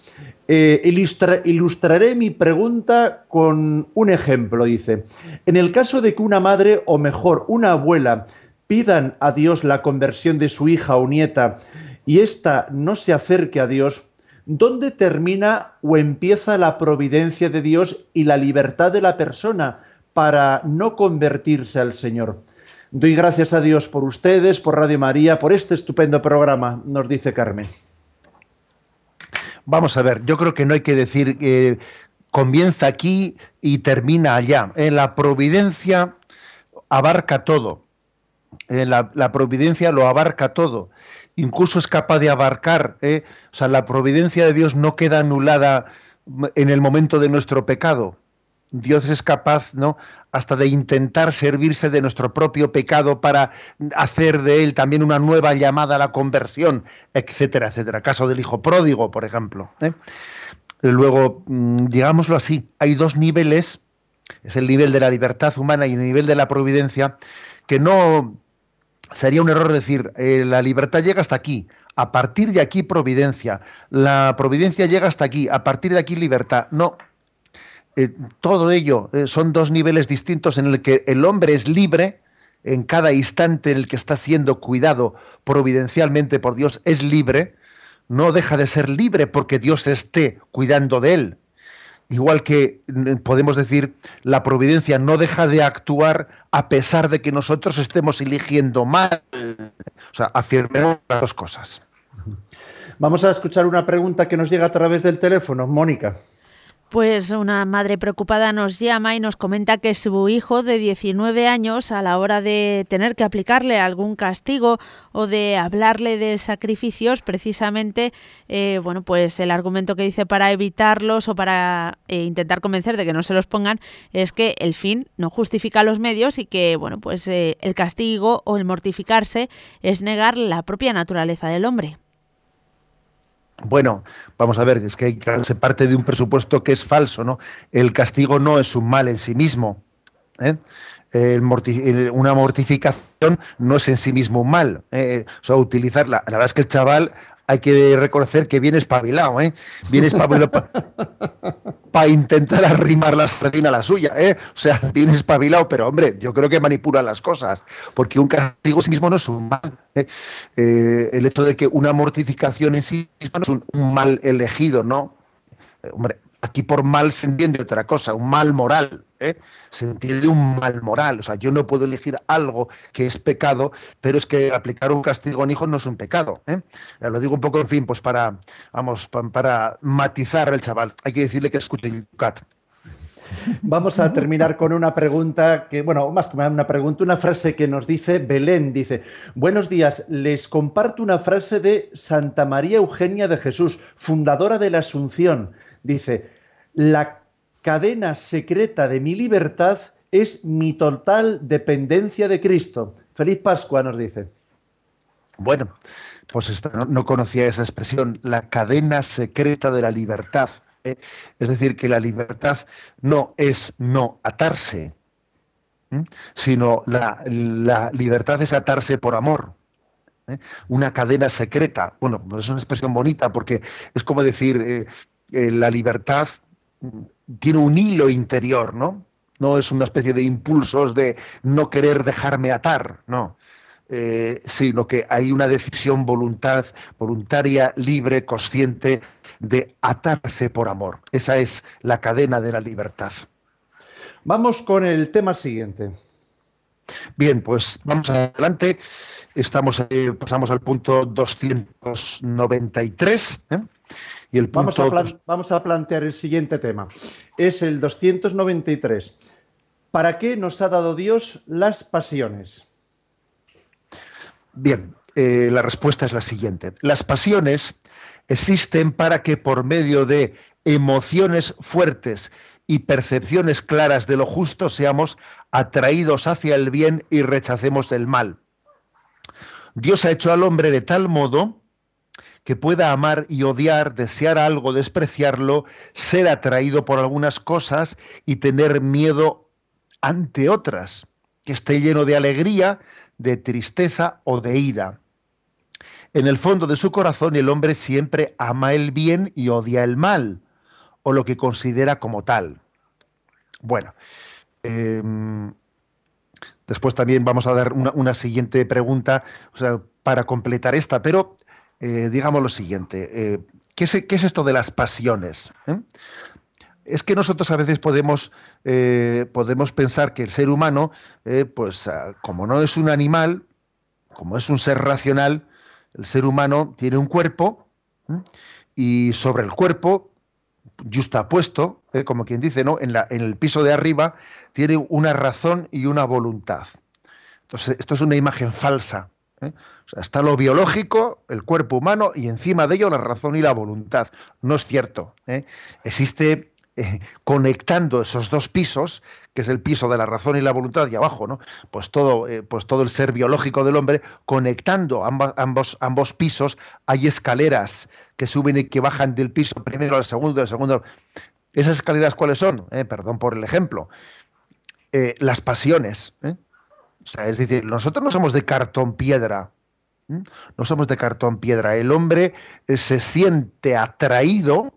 eh, ilustra- ilustraré mi pregunta con un ejemplo, dice. En el caso de que una madre, o mejor, una abuela, pidan a Dios la conversión de su hija o nieta y ésta no se acerque a Dios, ¿dónde termina o empieza la providencia de Dios y la libertad de la persona para no convertirse al Señor? Doy gracias a Dios por ustedes, por Radio María, por este estupendo programa, nos dice Carmen. Vamos a ver, yo creo que no hay que decir que comienza aquí y termina allá. Eh, la providencia abarca todo. Eh, la, providencia lo abarca todo. Incluso es capaz de abarcar. eh, O sea, la providencia de Dios no queda anulada en el momento de nuestro pecado. Dios es capaz, ¿no? Hasta de intentar servirse de nuestro propio pecado para hacer de él también una nueva llamada a la conversión, etcétera, etcétera. Caso del hijo pródigo, por ejemplo. ¿eh? Luego, mm, digámoslo así, hay dos niveles, es el nivel de la libertad humana y el nivel de la providencia, que no sería un error decir, eh, la libertad llega hasta aquí, a partir de aquí providencia, la providencia llega hasta aquí, a partir de aquí libertad. No, eh, todo ello eh, son dos niveles distintos en el que el hombre es libre en cada instante en el que está siendo cuidado providencialmente por Dios, es libre, no deja de ser libre porque Dios esté cuidando de él. Igual que mm, podemos decir, la providencia no deja de actuar a pesar de que nosotros estemos eligiendo mal. O sea, afirmemos las dos cosas. Vamos a escuchar una pregunta que nos llega a través del teléfono. Mónica. Pues una madre preocupada nos llama y nos comenta que su hijo de 19 años, a la hora de tener que aplicarle algún castigo o de hablarle de sacrificios, precisamente, eh, bueno, pues el argumento que dice para evitarlos o para eh, intentar convencer de que no se los pongan es que el fin no justifica los medios y que, bueno, pues eh, el castigo o el mortificarse es negar la propia naturaleza del hombre. Bueno, vamos a ver, es que claro, se parte de un presupuesto que es falso, ¿no? El castigo no es un mal en sí mismo. ¿eh? El morti- el- una mortificación no es en sí mismo un mal. ¿eh? O sea, utilizarla. La verdad es que el chaval hay que reconocer que viene espabilado, ¿eh? Viene espabilado [LAUGHS] para intentar arrimar la sardina a la suya, ¿eh? O sea, viene espabilado, pero hombre, yo creo que manipula las cosas, porque un castigo en sí mismo no es un mal. ¿eh? Eh, el hecho de que una mortificación en sí misma no es un, un mal elegido, ¿no? Eh, hombre, aquí por mal se entiende otra cosa, un mal moral, ¿eh? Se un mal moral, o sea, yo no puedo elegir algo que es pecado, pero es que aplicar un castigo a un hijo no es un pecado, ¿eh? Lo digo un poco, en fin, pues para, vamos, pa- para matizar al chaval. Hay que decirle que escuche Yucat. Vamos a terminar con una pregunta que, bueno, más que una pregunta, una frase que nos dice Belén. Dice, buenos días, les comparto una frase de Santa María Eugenia de Jesús, fundadora de la Asunción. Dice, la cadena secreta de mi libertad es mi total dependencia de Cristo. Feliz Pascua, nos dice. Bueno, pues no, no conocía esa expresión, la cadena secreta de la libertad. ¿eh? Es decir, que la libertad no es no atarse, sino la, libertad es atarse por amor. ¿eh? Una cadena secreta. Bueno, es una expresión bonita porque es como decir, eh, eh, la libertad tiene un hilo interior, ¿no? No es una especie de impulsos de no querer dejarme atar, no. sino que hay una decisión voluntad, voluntaria, libre, consciente de atarse por amor. Esa es la cadena de la libertad. Vamos con el tema siguiente. Bien, pues vamos adelante. Estamos, eh, pasamos al punto 293. ¿eh? Y el vamos, a vamos a plantear el siguiente tema. Es el 293. ¿Para qué nos ha dado Dios las pasiones? Bien, eh, la respuesta es la siguiente. Las pasiones existen para que por medio de emociones fuertes y percepciones claras de lo justo seamos atraídos hacia el bien y rechacemos el mal. Dios ha hecho al hombre de tal modo que pueda amar y odiar, desear algo, despreciarlo, ser atraído por algunas cosas y tener miedo ante otras, que esté lleno de alegría, de tristeza o de ira. En el fondo de su corazón el hombre siempre ama el bien y odia el mal, o lo que considera como tal. Bueno, em, después también vamos a dar una, siguiente pregunta para completar esta, pero eh, digamos lo siguiente, eh, ¿qué, es, ¿qué, es, esto de las pasiones? ¿Eh? Es que nosotros a veces podemos, podemos pensar que el ser humano, pues ah, como no es un animal, como es un ser racional, el ser humano tiene un cuerpo y sobre el cuerpo, justa puesto, ¿eh? como quien dice, ¿no? En, en el piso de arriba, tiene una razón y una voluntad. Entonces, esto es una imagen falsa. ¿Eh? O sea, está lo biológico, el cuerpo humano, y encima de ello la razón y la voluntad. No es cierto. ¿eh? Existe eh, conectando esos dos pisos, que es el piso de la razón y la voluntad, y abajo, ¿no? Pues todo, eh, pues todo el ser biológico del hombre, conectando ambos, ambos pisos, hay escaleras que suben y que bajan del piso primero al segundo, del segundo. ¿Esas escaleras cuáles son? Eh, perdón por el ejemplo. las pasiones. O sea, es decir, nosotros no somos de cartón piedra. No somos de cartón piedra. El hombre se siente atraído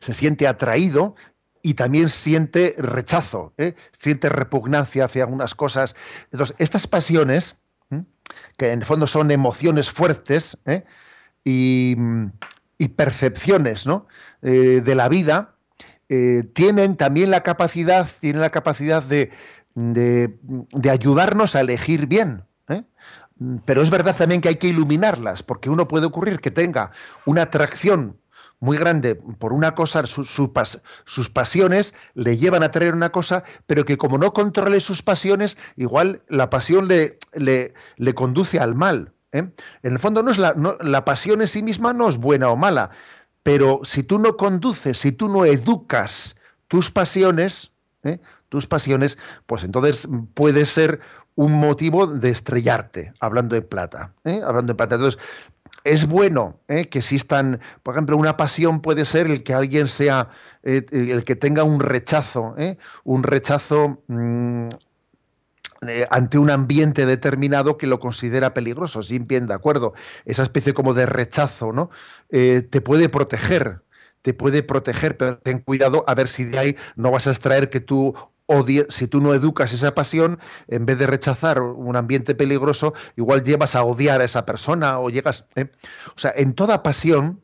se siente atraído y también siente rechazo, ¿eh? siente repugnancia hacia algunas cosas. Entonces, estas pasiones, que en el fondo son emociones fuertes ¿eh? y, percepciones eh, de la vida, tienen también la capacidad, tienen la capacidad de, de ayudarnos a elegir bien. Pero es verdad también que hay que iluminarlas, porque uno puede ocurrir que tenga una atracción muy grande por una cosa, sus pasiones le llevan a traer una cosa, pero que como no controle sus pasiones, igual la pasión le, le, le conduce al mal. ¿eh? En el fondo no es la, la pasión en sí misma no es buena o mala, pero si tú no conduces, si tú no educas tus pasiones, ¿eh? Tus pasiones, pues entonces puede ser un motivo de estrellarte, hablando de plata. ¿eh? Hablando de plata. Entonces, es bueno ¿eh? que existan, por ejemplo, una pasión puede ser el que alguien sea, eh, el que tenga un rechazo, un rechazo mm, ante un ambiente determinado que lo considera peligroso, sin bien de acuerdo. Esa especie como de rechazo, ¿no? te puede proteger, te puede proteger, pero ten cuidado a ver si de ahí no vas a extraer que tú si tú no educas esa pasión, en vez de rechazar un ambiente peligroso, igual llevas a odiar a esa persona o llegas... ¿eh? O sea, en toda pasión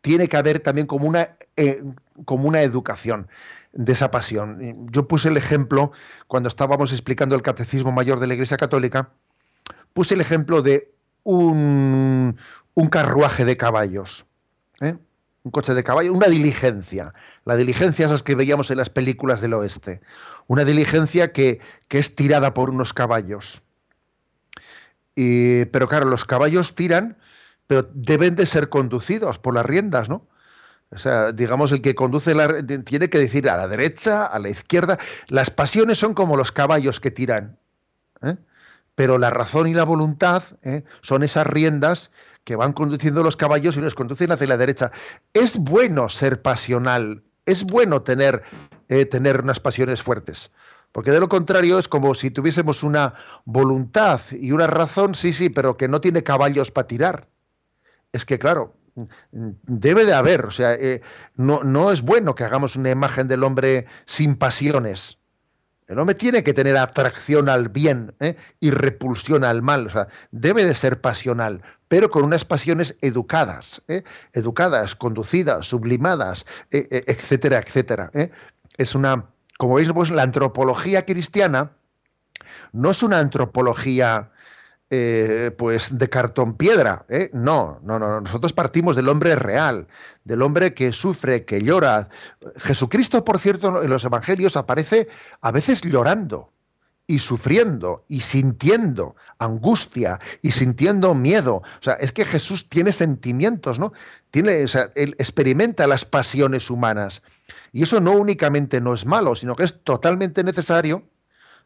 tiene que haber también como una, eh, como una educación de esa pasión. Yo puse el ejemplo, cuando estábamos explicando el Catecismo Mayor de la Iglesia Católica, puse el ejemplo de un, un carruaje de caballos. ¿eh? Un coche de caballo, una diligencia. La diligencia esas que veíamos en las películas del oeste. Una diligencia que, es tirada por unos caballos. pero claro, los caballos tiran, pero deben de ser conducidos por las riendas, ¿no? O sea, digamos, el que conduce la, tiene que decir a la derecha, a la izquierda. Las pasiones son como los caballos que tiran. ¿eh? Pero la razón y la voluntad ¿eh? son esas riendas que van conduciendo los caballos y los conducen hacia la derecha. Es bueno ser pasional, es bueno tener, eh, tener unas pasiones fuertes, Porque de lo contrario es como si tuviésemos una voluntad y una razón, sí, sí, pero que no tiene caballos para tirar. Es que, claro, debe de haber, o sea, eh, no, no es bueno que hagamos una imagen del hombre sin pasiones. El hombre tiene que tener atracción al bien ¿eh? y repulsión al mal. O sea, debe de ser pasional, pero con unas pasiones educadas, ¿eh? educadas, conducidas, sublimadas, etcétera, etcétera. Es una como veis, pues la antropología cristiana no es una antropología eh, pues de cartón piedra. ¿eh? No, no, no. Nosotros partimos del hombre real, del hombre que sufre, que llora. Jesucristo, por cierto, en los evangelios aparece a veces llorando y sufriendo y sintiendo angustia y sintiendo miedo. O sea, es que Jesús tiene sentimientos, ¿no? Tiene, o sea, él experimenta las pasiones humanas. Y eso no únicamente no es malo, sino que es totalmente necesario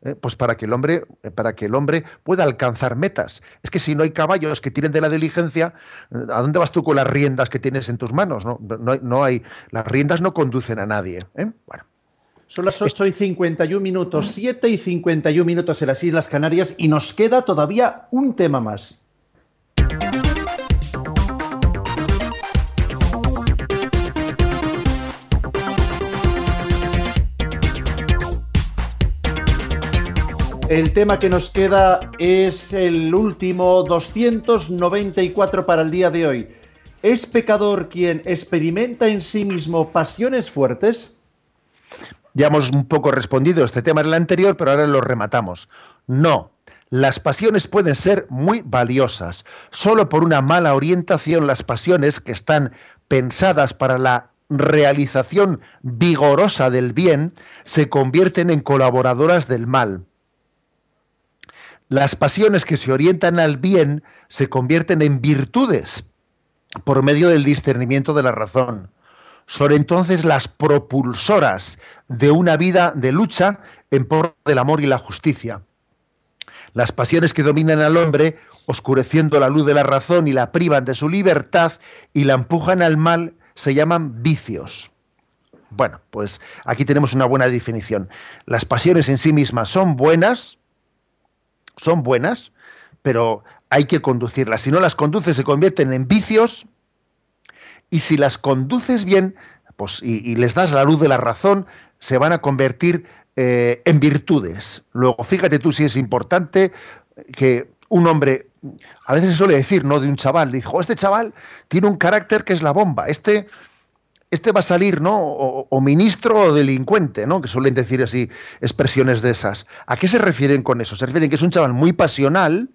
eh, pues para que el hombre eh, para que el hombre pueda alcanzar metas. Es que si no hay caballos que tienen de la diligencia, ¿a dónde vas tú con las riendas que tienes en tus manos? No, no, hay, las riendas no conducen a nadie. ¿eh? Bueno. Son las 8 y 51 minutos, 7 y 51 minutos en las Islas Canarias y nos queda todavía un tema más. El tema que nos queda es el último 294 para el día de hoy. ¿Es pecador quien experimenta en sí mismo pasiones fuertes? Ya hemos un poco respondido este tema en el anterior, pero ahora lo rematamos. No, las pasiones pueden ser muy valiosas. Solo por una mala orientación las pasiones que están pensadas para la realización vigorosa del bien se convierten en colaboradoras del mal. Las pasiones que se orientan al bien se convierten en virtudes por medio del discernimiento de la razón. Son entonces las propulsoras de una vida de lucha en pro del amor y la justicia. Las pasiones que dominan al hombre, oscureciendo la luz de la razón y la privan de su libertad y la empujan al mal, se llaman vicios. Bueno, pues aquí tenemos una buena definición. Las pasiones en sí mismas son buenas, son buenas, pero hay que conducirlas. Si no las conduces se convierten en vicios y si las conduces bien pues, y, les das la luz de la razón, se van a convertir eh, en virtudes. Luego, fíjate tú si es importante que un hombre, a veces se suele decir, ¿no? De un chaval, dijo, este chaval tiene un carácter que es la bomba, este este va a salir, ¿no? O, ministro o delincuente, ¿no? Que suelen decir así expresiones de esas. ¿A qué se refieren con eso? Se refieren que es un chaval muy pasional,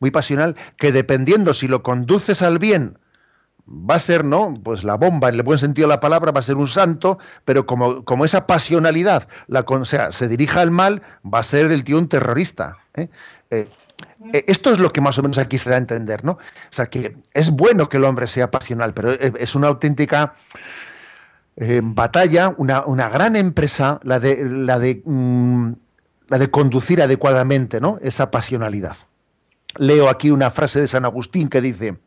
muy pasional, que dependiendo si lo conduces al bien, va a ser, ¿no? Pues la bomba, en el buen sentido de la palabra, va a ser un santo, pero como, como esa pasionalidad la, o sea, se dirija al mal, va a ser el tío un terrorista. ¿eh? Eh, eh, esto es lo que más o menos aquí se da a entender, ¿no? O sea, que es bueno que el hombre sea pasional, pero es una auténtica batalla, una, una, gran empresa, la de, la, de, mm, la de conducir adecuadamente ¿no? esa pasionalidad. Leo aquí una frase de San Agustín que dice,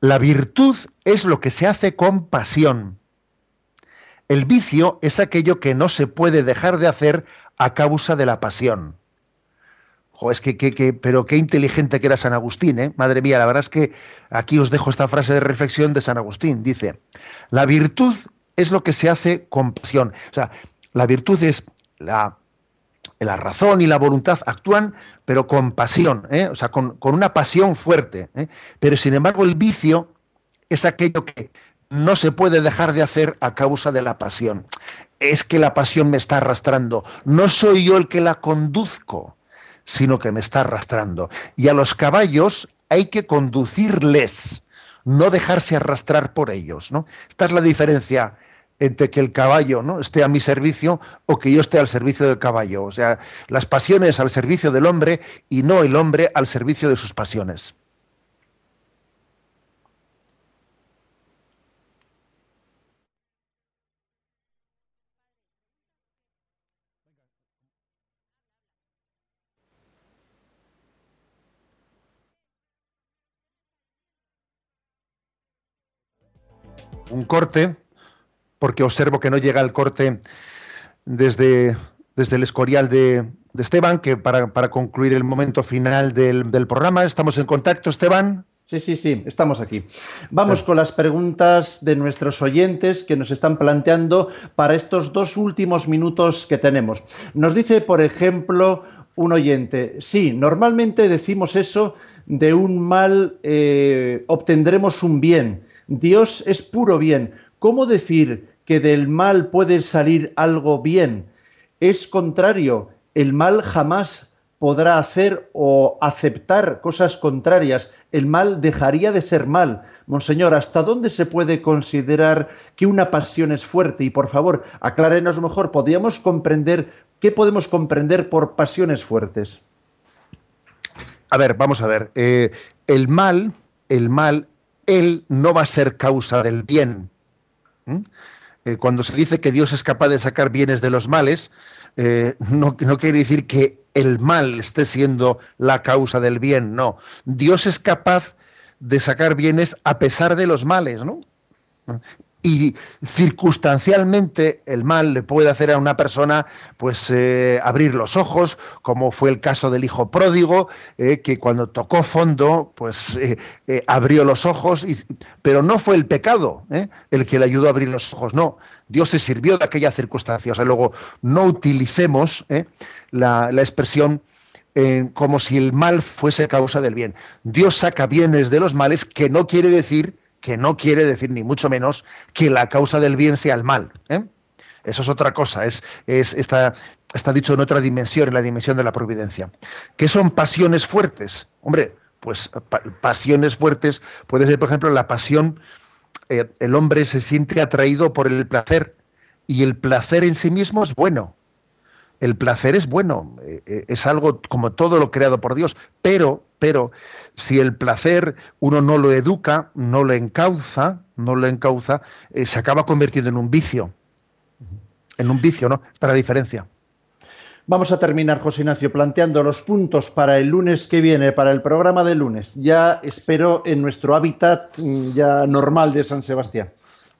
la virtud es lo que se hace con pasión. El vicio es aquello que no se puede dejar de hacer a causa de la pasión. Es que, que, pero qué inteligente que era San Agustín, ¿eh? Madre mía, la verdad es que aquí os dejo esta frase de reflexión de San Agustín. Dice, la virtud es lo que se hace con pasión. O sea, la virtud es la, la razón y la voluntad actúan, pero con pasión, ¿eh? o sea, con, una pasión fuerte. ¿eh? Pero sin embargo, el vicio es aquello que no se puede dejar de hacer a causa de la pasión. Es que la pasión me está arrastrando. No soy yo el que la conduzco, sino que me está arrastrando. Y a los caballos hay que conducirles, no dejarse arrastrar por ellos. ¿no? Esta es la diferencia entre que el caballo ¿no? esté a mi servicio o que yo esté al servicio del caballo. O sea, las pasiones al servicio del hombre y no el hombre al servicio de sus pasiones. Un corte porque observo que no llega el corte desde, desde el Escorial de, de Esteban, que para, para, concluir el momento final del, del, programa, ¿estamos en contacto, Esteban? Sí, sí, sí, estamos aquí. Vamos con las preguntas de nuestros oyentes que nos están planteando para estos dos últimos minutos que tenemos. Nos dice, por ejemplo, un oyente, sí, normalmente decimos eso de un mal eh, obtendremos un bien. Dios es puro bien. ¿Cómo decir que del mal puede salir algo bien? Es contrario, el mal jamás podrá hacer o aceptar cosas contrarias. El mal dejaría de ser mal. Monseñor, ¿hasta dónde se puede considerar que una pasión es fuerte? Y por favor, aclárenos mejor, ¿podríamos comprender qué podemos comprender por pasiones fuertes? A ver, vamos a ver. Eh, el mal, el mal, él no va a ser causa del bien. ¿Mm? Eh, cuando se dice que Dios es capaz de sacar bienes de los males, eh, no, no quiere decir que el mal esté siendo la causa del bien, no. Dios es capaz de sacar bienes a pesar de los males, ¿no? Y circunstancialmente el mal le puede hacer a una persona pues eh, abrir los ojos, como fue el caso del hijo pródigo, eh, que cuando tocó fondo pues eh, abrió los ojos, pero no fue el pecado el que le ayudó a abrir los ojos, no. Dios se sirvió de aquella circunstancia. O sea, luego no utilicemos la, expresión como si el mal fuese causa del bien. Dios saca bienes de los males, que no quiere decir que no quiere decir ni mucho menos que la causa del bien sea el mal. ¿eh? Eso es otra cosa, es, es, está, está dicho en otra dimensión, en la dimensión de la providencia. ¿Qué son pasiones fuertes? Hombre, pues pa pasiones fuertes puede ser, por ejemplo, la pasión, eh, el hombre se siente atraído por el placer y el placer en sí mismo es bueno. El placer es bueno, eh, es algo como todo lo creado por Dios, pero, pero si el placer uno no lo educa, no lo encauza, no lo encauza, eh, se acaba convirtiendo en un vicio. En un vicio, ¿no? Está la diferencia. Vamos a terminar, José Ignacio, planteando los puntos para el lunes que viene, para el programa de lunes. Ya espero en nuestro hábitat mm, ya normal de San Sebastián.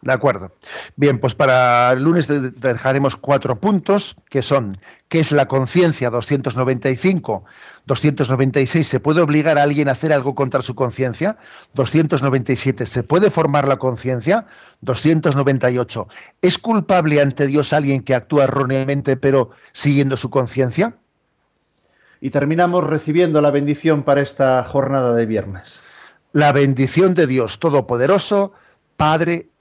De acuerdo. Bien, pues para el lunes dejaremos cuatro puntos, que son, ¿qué es la conciencia? 295. 296. ¿Se puede obligar a alguien a hacer algo contra su conciencia? 297. ¿Se puede formar la conciencia? 298. ¿Es culpable ante Dios alguien que actúa erróneamente pero siguiendo su conciencia? Y terminamos recibiendo la bendición para esta jornada de viernes. La bendición de Dios Todopoderoso, Padre,